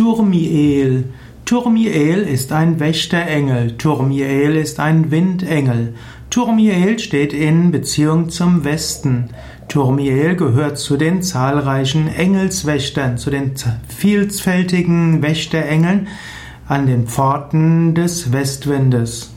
Turmiel. Turmiel ist ein Wächterengel. Turmiel ist ein Windengel. Turmiel steht in Beziehung zum Westen. Turmiel gehört zu den zahlreichen Engelswächtern, zu den vielfältigen Wächterengeln an den Pforten des Westwindes.